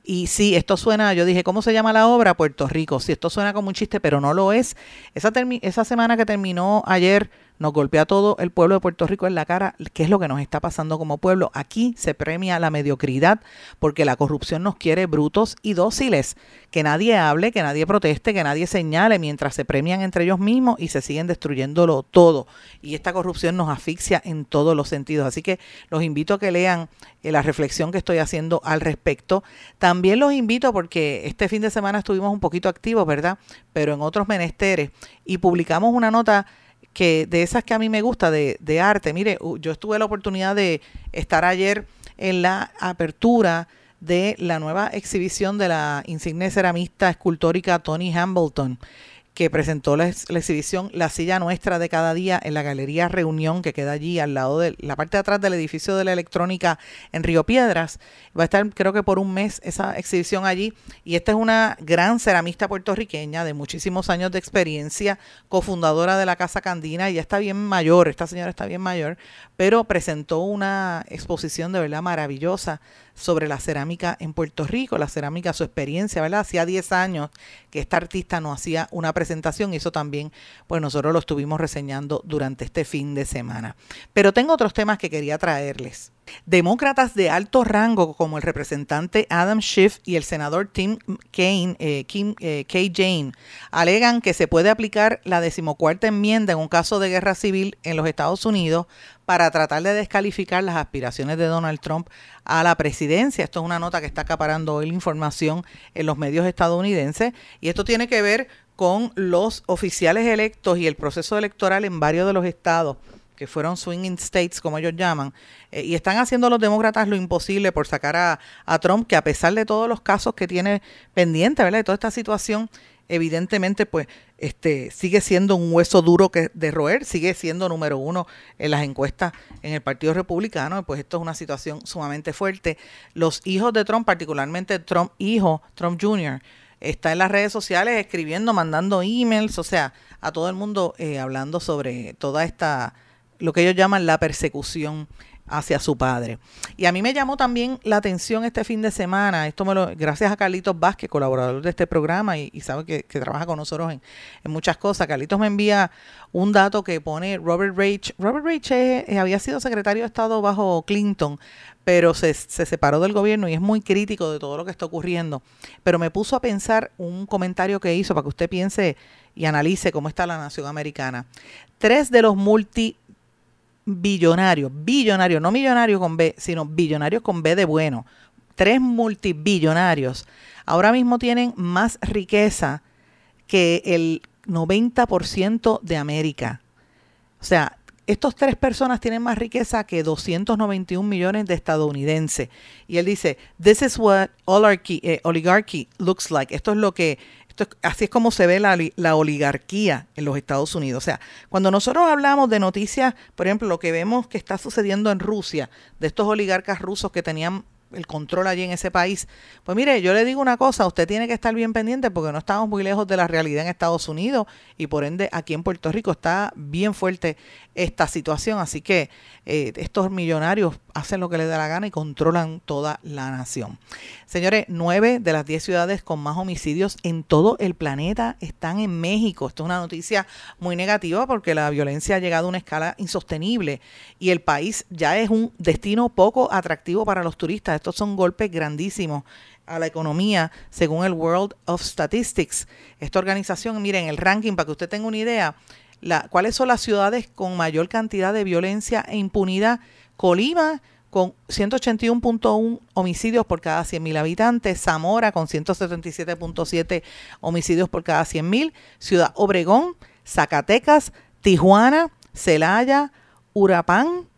Y sí, esto suena, yo dije, ¿cómo se llama la obra? Puerto Rico. Sí, esto suena como un chiste, pero no lo es. Esa, esa semana que terminó ayer nos golpea a todo el pueblo de Puerto Rico en la cara qué es lo que nos está pasando como pueblo. Aquí se premia la mediocridad porque la corrupción nos quiere brutos y dóciles. Que nadie hable, que nadie proteste, que nadie señale mientras se premian entre ellos mismos y se siguen destruyéndolo todo. Y esta corrupción nos asfixia en todos los sentidos. Así que los invito a que lean eh, la reflexión que estoy haciendo al respecto. También los invito porque este fin de semana estuvimos un poquito activos, ¿verdad? Pero en otros menesteres y publicamos una nota que de esas que a mí me gusta de, de arte. Mire, yo estuve la oportunidad de estar ayer en la apertura de la nueva exhibición de la insigne ceramista escultórica Tony Hambleton que presentó la, exhibición La silla nuestra de cada día en la Galería Reunión, que queda allí al lado de la parte de atrás del edificio de la electrónica en Río Piedras. Va a estar creo que por un mes esa exhibición allí. Y esta es una gran ceramista puertorriqueña de muchísimos años de experiencia, cofundadora de la Casa Candina, y ya está bien mayor, esta señora está bien mayor, pero presentó una exposición de verdad maravillosa sobre la cerámica en Puerto Rico, la cerámica, su experiencia, ¿verdad? Hacía 10 años que esta artista no hacía una presentación y eso también, pues nosotros lo estuvimos reseñando durante este fin de semana. Pero tengo otros temas que quería traerles. Demócratas de alto rango como el representante Adam Schiff y el senador Tim Kaine, eh, Kim, eh, K. Jane alegan que se puede aplicar la decimocuarta enmienda en un caso de guerra civil en los Estados Unidos para tratar de descalificar las aspiraciones de Donald Trump a la presidencia. Esto es una nota que está acaparando hoy la información en los medios estadounidenses y esto tiene que ver con los oficiales electos y el proceso electoral en varios de los estados que fueron swinging states, como ellos llaman, eh, y están haciendo los demócratas lo imposible por sacar a, a, Trump, que a pesar de todos los casos que tiene pendiente, ¿verdad? De toda esta situación, evidentemente, pues, este, sigue siendo un hueso duro que de roer, sigue siendo número uno en las encuestas en el Partido Republicano, pues esto es una situación sumamente fuerte. Los hijos de Trump, particularmente Trump hijo, Trump Jr., está en las redes sociales escribiendo, mandando emails, o sea, a todo el mundo eh, hablando sobre toda esta lo que ellos llaman la persecución hacia su padre. Y a mí me llamó también la atención este fin de semana, esto me lo, gracias a Carlitos Vázquez, colaborador de este programa y, sabe que, trabaja con nosotros en, muchas cosas. Carlitos me envía un dato que pone Robert Rage. Robert Rage había sido secretario de Estado bajo Clinton, pero se, se separó del gobierno y es muy crítico de todo lo que está ocurriendo. Pero me puso a pensar un comentario que hizo para que usted piense y analice cómo está la nación americana. Tres de los multi billonarios, billonarios, no millonarios con B, sino billonarios con B de bueno, tres multibillonarios, ahora mismo tienen más riqueza que el 90% de América. O sea, estos tres personas tienen más riqueza que 291 millones de estadounidenses. Y él dice, this is what oligarchy, eh, oligarchy looks like. Esto es lo que, así es como se ve la, la, oligarquía en los Estados Unidos. O sea, cuando nosotros hablamos de noticias, por ejemplo, lo que vemos que está sucediendo en Rusia, de estos oligarcas rusos que tenían el control allí en ese país. Pues mire, yo le digo una cosa, usted tiene que estar bien pendiente porque no estamos muy lejos de la realidad en Estados Unidos y por ende aquí en Puerto Rico está bien fuerte esta situación. Así que eh, estos millonarios hacen lo que les da la gana y controlan toda la nación. Señores, nueve de las diez ciudades con más homicidios en todo el planeta están en México. Esto es una noticia muy negativa porque la violencia ha llegado a una escala insostenible y el país ya es un destino poco atractivo para los turistas. Estos son golpes grandísimos a la economía según el World of Statistics. Esta organización, miren, el ranking, para que usted tenga una idea, cuáles son las ciudades con mayor cantidad de violencia e impunidad. Colima con 181.1 homicidios por cada 100.000 habitantes, Zamora con 177.7 homicidios por cada 100.000, Ciudad Obregón, Zacatecas, Tijuana, Celaya, Urapán,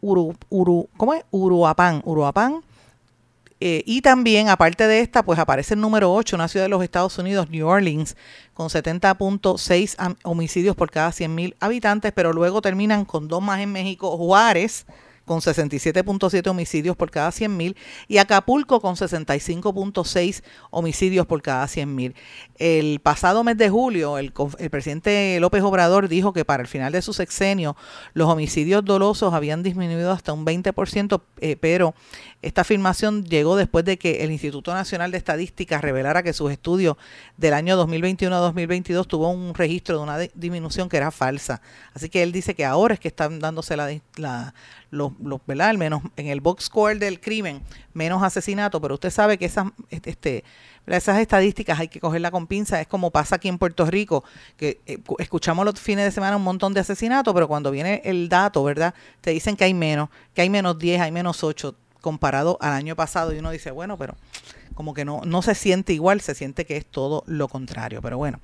Uru, Uru, ¿cómo es? Uruapán, Uruapán, eh, y también, aparte de esta, pues aparece el número 8, una ciudad de los Estados Unidos, New Orleans, con 70.6 homicidios por cada 100.000 habitantes, pero luego terminan con dos más en México, Juárez, con 67.7 homicidios por cada 100.000 y Acapulco con 65.6 homicidios por cada 100.000. El pasado mes de julio, el, presidente López Obrador dijo que para el final de su sexenio los homicidios dolosos habían disminuido hasta un 20%, eh, pero esta afirmación llegó después de que el Instituto Nacional de Estadística revelara que sus estudios del año 2021 a 2022 tuvo un registro de una disminución que era falsa. Así que él dice que ahora es que están dándose la, la los, los, ¿verdad? Al menos en el box score del crimen, menos asesinatos, pero usted sabe que esas, este, esas estadísticas hay que cogerla con pinza, es como pasa aquí en Puerto Rico, que eh, escuchamos los fines de semana un montón de asesinatos, pero cuando viene el dato, ¿verdad? Te dicen que hay menos, que hay menos 10, hay menos 8 comparado al año pasado y uno dice, bueno, pero como que no, no se siente igual, se siente que es todo lo contrario, pero bueno,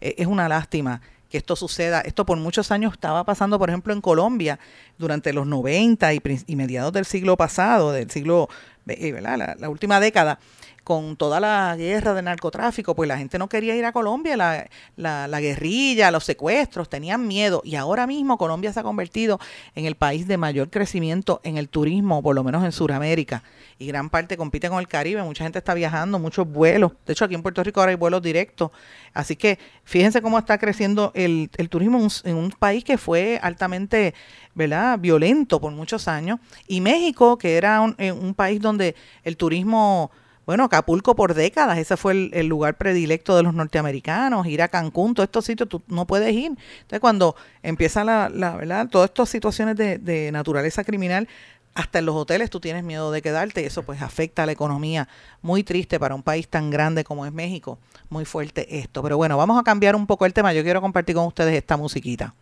eh, es una lástima esto suceda. Esto por muchos años estaba pasando, por ejemplo, en Colombia durante los 90 y, mediados del siglo pasado, del siglo, eh, ¿verdad? La, última década con toda la guerra de narcotráfico, pues la gente no quería ir a Colombia, la, la, la, guerrilla, los secuestros, tenían miedo. Y ahora mismo Colombia se ha convertido en el país de mayor crecimiento en el turismo, por lo menos en Sudamérica y gran parte compite con el Caribe. Mucha gente está viajando, muchos vuelos. De hecho, aquí en Puerto Rico ahora hay vuelos directos. Así que fíjense cómo está creciendo el, el turismo en un, país que fue altamente ¿verdad? violento por muchos años. Y México, que era un, eh, un país donde el turismo bueno, Acapulco por décadas, ese fue el, lugar predilecto de los norteamericanos, ir a Cancún, todos estos sitios tú no puedes ir. Entonces, cuando empieza la, ¿verdad? Todas estas situaciones de, de, naturaleza criminal, hasta en los hoteles tú tienes miedo de quedarte y eso pues afecta a la economía. Muy triste para un país tan grande como es México. Muy fuerte esto. Pero bueno, vamos a cambiar un poco el tema. Yo quiero compartir con ustedes esta musiquita.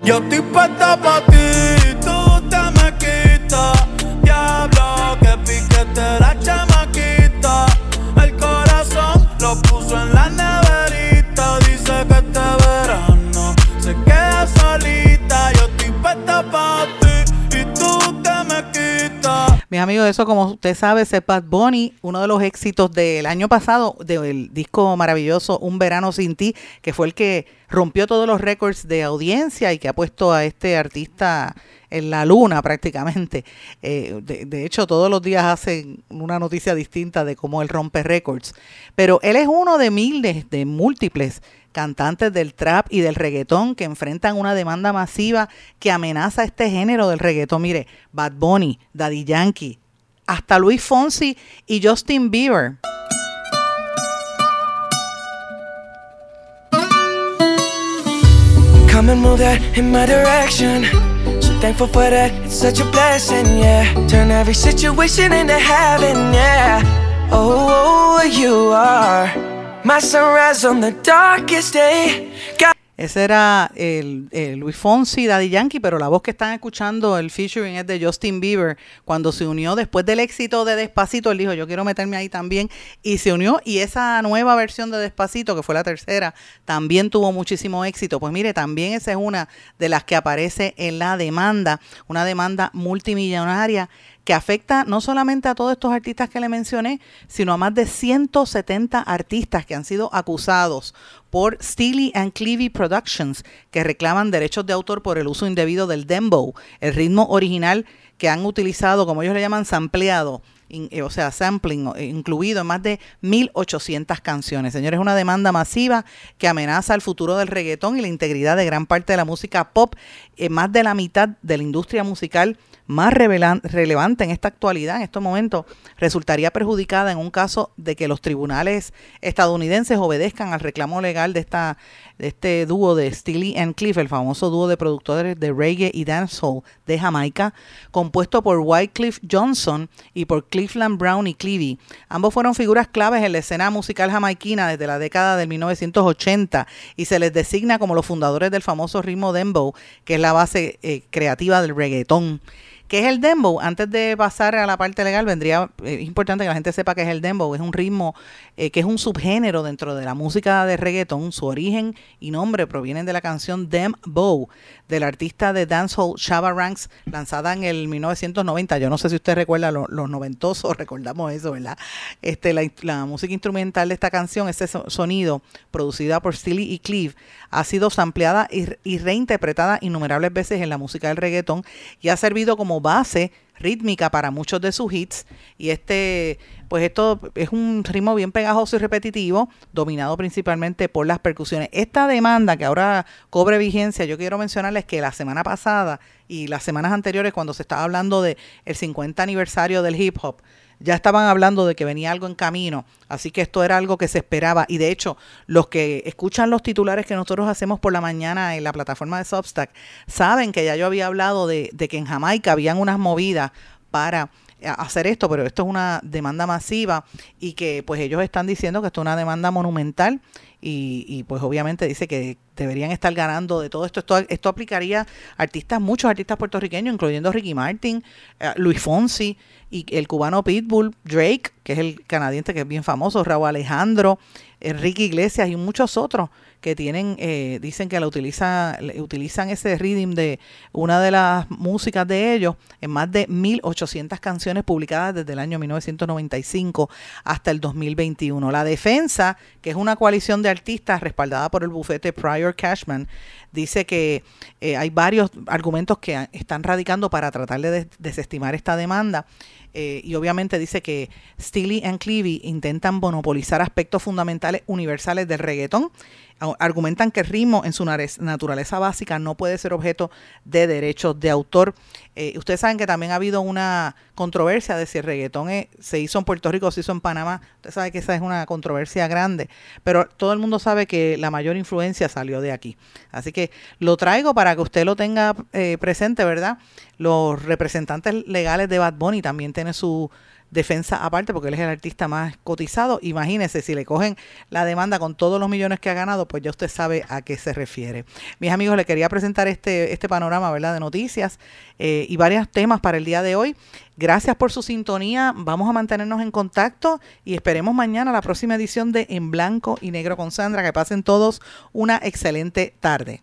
Yo estoy puesta para ti, tú te me quitas. Que piquete la chamaquita. El corazón lo puso en la neverita. Dice que este verano se queda solita. Yo estoy puesta para ti. Mis amigos, eso como usted sabe, es Bad Bunny, uno de los éxitos del año pasado, del disco maravilloso Un Verano Sin Ti, que fue el que rompió todos los récords de audiencia y que ha puesto a este artista en la luna prácticamente. Eh, de, de, hecho, todos los días hacen una noticia distinta de cómo él rompe récords. Pero él es uno de miles, de múltiples cantantes del trap y del reggaetón que enfrentan una demanda masiva que amenaza este género del reggaetón. Mire, Bad Bunny, Daddy Yankee, hasta Luis Fonsi y Justin Bieber. Come and move that in my direction. Thankful for that, it's such a blessing, yeah. Turn every situation into heaven, yeah. Oh, oh, oh you are. My sunrise on the darkest day. Ese era el, Luis Fonsi, Daddy Yankee, pero la voz que están escuchando, el featuring es de Justin Bieber, cuando se unió después del éxito de Despacito, él dijo, yo quiero meterme ahí también, y se unió, y esa nueva versión de Despacito, que fue la tercera, también tuvo muchísimo éxito. Pues mire, también esa es una de las que aparece en la demanda, una demanda multimillonaria que afecta no solamente a todos estos artistas que le mencioné, sino a más de 170 artistas que han sido acusados por Steely and Clevey Productions, que reclaman derechos de autor por el uso indebido del dembow, el ritmo original que han utilizado, como ellos le llaman, sampleado eh, o sea, sampling eh, incluido en más de 1.800 canciones. Señores, es una demanda masiva que amenaza el futuro del reggaetón y la integridad de gran parte de la música pop. en más de la mitad de la industria musical más relevante en esta actualidad, en estos momentos, resultaría perjudicada en un caso de que los tribunales estadounidenses obedezcan al reclamo legal de, esta, de este dúo de Steely and Cliff, el famoso dúo de productores de reggae y dancehall de Jamaica, compuesto por Wycliffe Johnson y por Cleveland Brown y Clevey. Ambos fueron figuras claves en la escena musical jamaiquina desde la década de 1980 y se les designa como los fundadores del famoso ritmo dembow, que es la base eh, creativa del reggaetón. ¿Qué es el dembow? Antes de pasar a la parte legal, vendría, es importante que la gente sepa que es el dembow. Es un ritmo eh, que es un subgénero dentro de la música de reggaeton. Su origen y nombre provienen de la canción Dembow del artista de dancehall Shabba Ranks, lanzada en el 1990. Yo no sé si usted recuerda los, noventosos, (laughs) recordamos eso, ¿verdad? Este, la, música instrumental de esta canción, ese sonido, producida por Steely y Cleve, ha sido sampleada y, y reinterpretada innumerables veces en la música del reggaeton y ha servido como base rítmica para muchos de sus hits y este pues esto es un ritmo bien pegajoso y repetitivo dominado principalmente por las percusiones. Esta demanda que ahora cobre vigencia, yo quiero mencionarles que la semana pasada y las semanas anteriores cuando se estaba hablando de el 50 aniversario del hip hop, ya estaban hablando de que venía algo en camino, así que esto era algo que se esperaba. Y de hecho los que escuchan los titulares que nosotros hacemos por la mañana en la plataforma de Substack saben que ya yo había hablado de, de que en Jamaica habían unas movidas para hacer esto, pero esto es una demanda masiva y que pues ellos están diciendo que esto es una demanda monumental y, y, pues obviamente dice que deberían estar ganando de todo esto. Esto, esto aplicaría a artistas, muchos artistas puertorriqueños, incluyendo Ricky Martin, eh, Luis Fonsi y el cubano Pitbull, Drake, que es el canadiense que es bien famoso, Raúl Alejandro, Enrique Iglesias y muchos otros que tienen, eh, dicen que la utiliza, utilizan ese rhythm de una de las músicas de ellos en más de 1.800 canciones publicadas desde el año 1995 hasta el 2021. La defensa, que es una coalición de artistas respaldada por el bufete Prior Cashman, dice que eh, hay varios argumentos que están radicando para tratar de desestimar esta demanda. Eh, y obviamente dice que Steely and Clevey intentan monopolizar aspectos fundamentales universales del reggaetón argumentan que el ritmo en su naturaleza básica no puede ser objeto de derechos de autor. Eh, ustedes saben que también ha habido una controversia de si el reggaetón se hizo en Puerto Rico o se hizo en Panamá. Usted sabe que esa es una controversia grande, pero todo el mundo sabe que la mayor influencia salió de aquí. Así que lo traigo para que usted lo tenga eh, presente, ¿verdad? Los representantes legales de Bad Bunny también tienen su defensa aparte, porque él es el artista más cotizado. Imagínese, si le cogen la demanda con todos los millones que ha ganado, pues ya usted sabe a qué se refiere. Mis amigos, le quería presentar este, este panorama ¿verdad? de noticias eh, y varios temas para el día de hoy. Gracias por su sintonía. Vamos a mantenernos en contacto y esperemos mañana la próxima edición de En Blanco y Negro con Sandra. Que pasen todos una excelente tarde.